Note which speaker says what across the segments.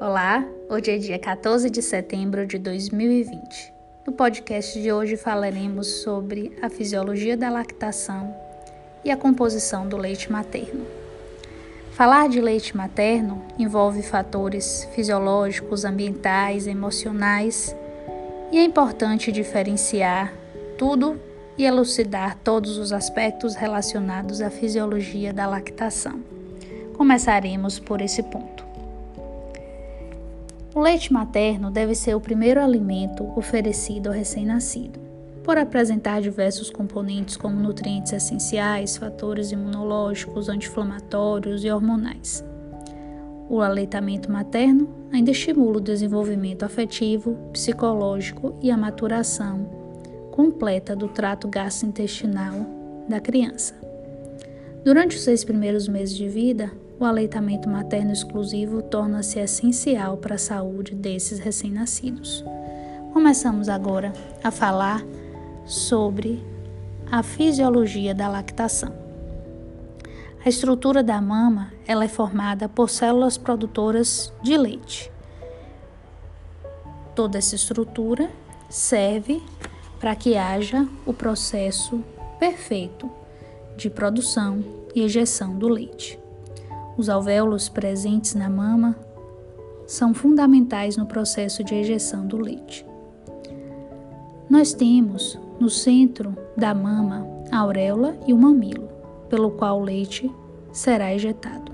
Speaker 1: Olá, hoje é dia 14 de setembro de 2020. No podcast de hoje falaremos sobre a fisiologia da lactação e a composição do leite materno. Falar de leite materno envolve fatores fisiológicos, ambientais, emocionais e é importante diferenciar tudo e elucidar todos os aspectos relacionados à fisiologia da lactação. Começaremos por esse ponto. O leite materno deve ser o primeiro alimento oferecido ao recém-nascido, por apresentar diversos componentes como nutrientes essenciais, fatores imunológicos, anti-inflamatórios e hormonais. O aleitamento materno ainda estimula o desenvolvimento afetivo, psicológico e a maturação completa do trato gastrointestinal da criança. Durante os seis primeiros meses de vida, o aleitamento materno exclusivo torna-se essencial para a saúde desses recém-nascidos. Começamos agora a falar sobre a fisiologia da lactação. A estrutura da mama ela é formada por células produtoras de leite. Toda essa estrutura serve para que haja o processo perfeito de produção e ejeção do leite. Os alvéolos presentes na mama são fundamentais no processo de ejeção do leite. Nós temos no centro da mama a auréola e o mamilo, pelo qual o leite será ejetado.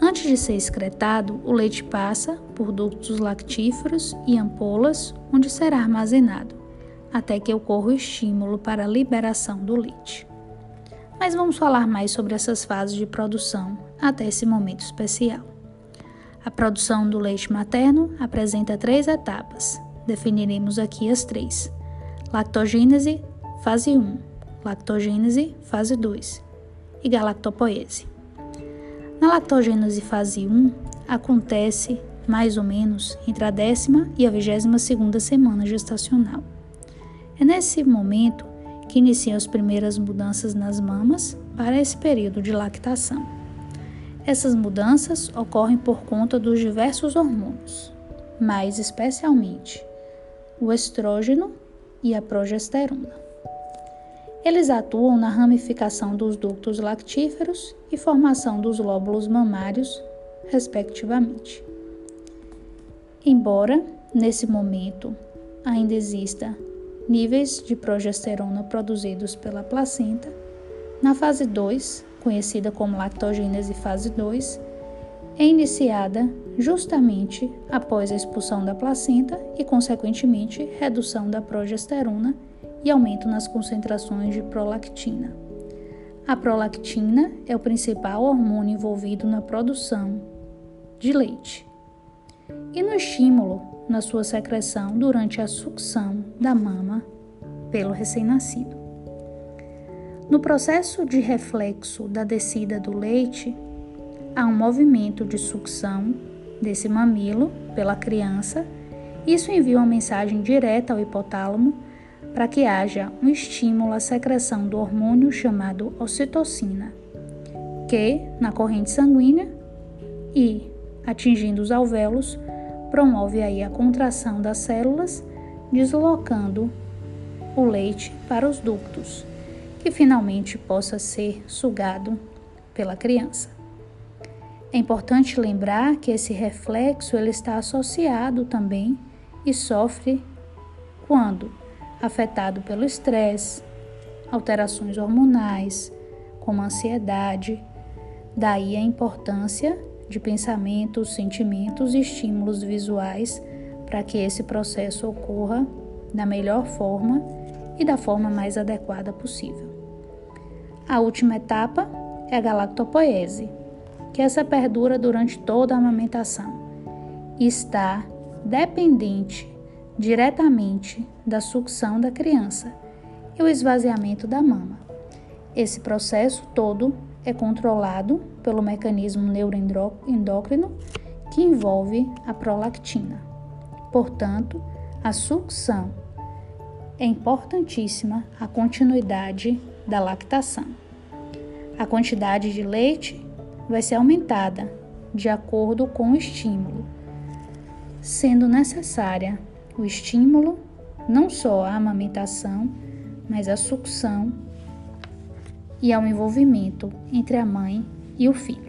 Speaker 1: Antes de ser excretado, o leite passa por ductos lactíferos e ampolas, onde será armazenado, até que ocorra o estímulo para a liberação do leite mas vamos falar mais sobre essas fases de produção até esse momento especial. A produção do leite materno apresenta três etapas. Definiremos aqui as três: lactogênese, fase 1, lactogênese, fase 2 e galactopoese. Na lactogênese fase 1, acontece mais ou menos entre a décima e a vigésima segunda semana gestacional. É nesse momento que inicia as primeiras mudanças nas mamas para esse período de lactação. Essas mudanças ocorrem por conta dos diversos hormônios, mais especialmente o estrógeno e a progesterona. Eles atuam na ramificação dos ductos lactíferos e formação dos lóbulos mamários, respectivamente. Embora, nesse momento, ainda exista níveis de progesterona produzidos pela placenta. Na fase 2, conhecida como lactogênese fase 2, é iniciada justamente após a expulsão da placenta e, consequentemente, redução da progesterona e aumento nas concentrações de prolactina. A prolactina é o principal hormônio envolvido na produção de leite. E no estímulo na sua secreção durante a sucção da mama pelo recém-nascido. No processo de reflexo da descida do leite, há um movimento de sucção desse mamilo pela criança. Isso envia uma mensagem direta ao hipotálamo para que haja um estímulo à secreção do hormônio chamado ocitocina, que, na corrente sanguínea e atingindo os alvéolos, promove aí a contração das células, deslocando o leite para os ductos, que finalmente possa ser sugado pela criança. É importante lembrar que esse reflexo ele está associado também e sofre quando afetado pelo estresse, alterações hormonais, como ansiedade. Daí a importância de pensamentos, sentimentos e estímulos visuais para que esse processo ocorra da melhor forma e da forma mais adequada possível. A última etapa é a galactopoese, que essa perdura durante toda a amamentação e está dependente diretamente da sucção da criança e o esvaziamento da mama. Esse processo todo é controlado pelo mecanismo neuroendócrino que envolve a prolactina. Portanto, a sucção é importantíssima a continuidade da lactação. A quantidade de leite vai ser aumentada de acordo com o estímulo, sendo necessária o estímulo, não só à amamentação, mas à sucção e ao envolvimento entre a mãe e o filho.